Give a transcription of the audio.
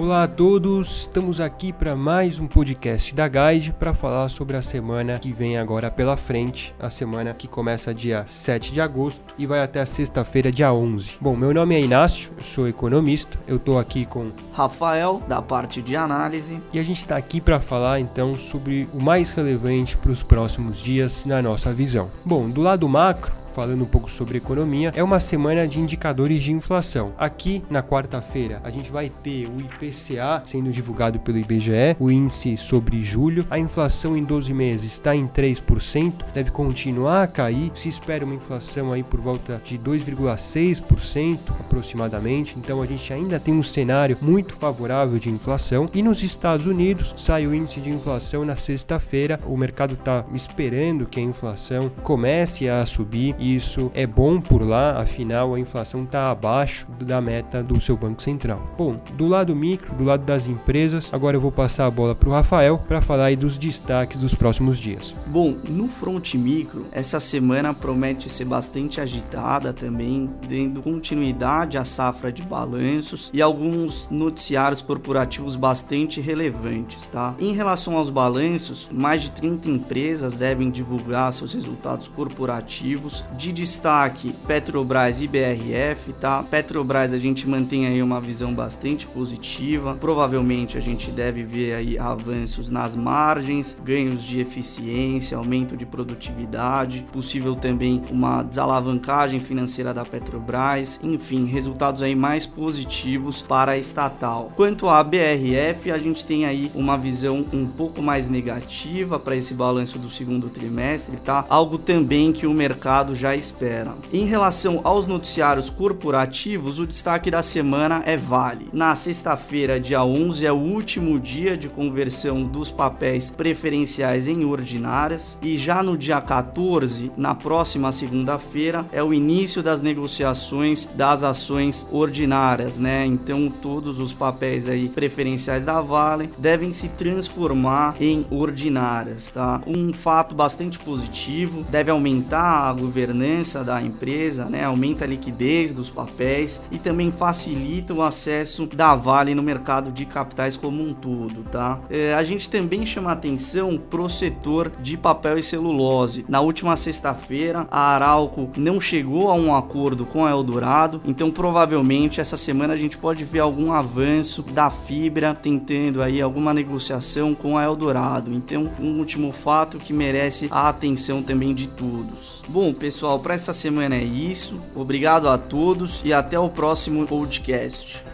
Olá a todos, estamos aqui para mais um podcast da Guide para falar sobre a semana que vem agora pela frente, a semana que começa dia 7 de agosto e vai até a sexta-feira, dia 11. Bom, meu nome é Inácio, eu sou economista, eu estou aqui com Rafael, da parte de análise, e a gente está aqui para falar então sobre o mais relevante para os próximos dias na nossa visão. Bom, do lado macro, falando um pouco sobre economia, é uma semana de indicadores de inflação. Aqui na quarta-feira a gente vai ter o IPCA sendo divulgado pelo IBGE, o índice sobre julho. A inflação em 12 meses está em 3%, deve continuar a cair. Se espera uma inflação aí por volta de 2,6% aproximadamente. Então a gente ainda tem um cenário muito favorável de inflação. E nos Estados Unidos sai o índice de inflação na sexta-feira. O mercado está esperando que a inflação comece a subir isso é bom por lá, afinal a inflação está abaixo da meta do seu Banco Central. Bom, do lado micro, do lado das empresas, agora eu vou passar a bola para o Rafael para falar aí dos destaques dos próximos dias. Bom, no front micro, essa semana promete ser bastante agitada também, dando continuidade à safra de balanços e alguns noticiários corporativos bastante relevantes, tá? Em relação aos balanços, mais de 30 empresas devem divulgar seus resultados corporativos de destaque, Petrobras e BRF, tá? Petrobras a gente mantém aí uma visão bastante positiva. Provavelmente a gente deve ver aí avanços nas margens, ganhos de eficiência, aumento de produtividade, possível também uma desalavancagem financeira da Petrobras, enfim, resultados aí mais positivos para a estatal. Quanto à BRF, a gente tem aí uma visão um pouco mais negativa para esse balanço do segundo trimestre, tá? Algo também que o mercado já espera. Em relação aos noticiários corporativos, o destaque da semana é Vale. Na sexta-feira, dia 11, é o último dia de conversão dos papéis preferenciais em ordinárias e já no dia 14, na próxima segunda-feira, é o início das negociações das ações ordinárias, né? Então todos os papéis aí preferenciais da Vale devem se transformar em ordinárias, tá? Um fato bastante positivo, deve aumentar a governança governança da empresa, né, aumenta a liquidez dos papéis e também facilita o acesso da Vale no mercado de capitais como um todo, tá? É, a gente também chama atenção pro setor de papel e celulose. Na última sexta-feira, a Arauco não chegou a um acordo com a Eldorado, então provavelmente essa semana a gente pode ver algum avanço da fibra tentando aí alguma negociação com a Eldorado. Então, um último fato que merece a atenção também de todos. Bom, pessoal, pessoal, para essa semana é isso. Obrigado a todos e até o próximo podcast.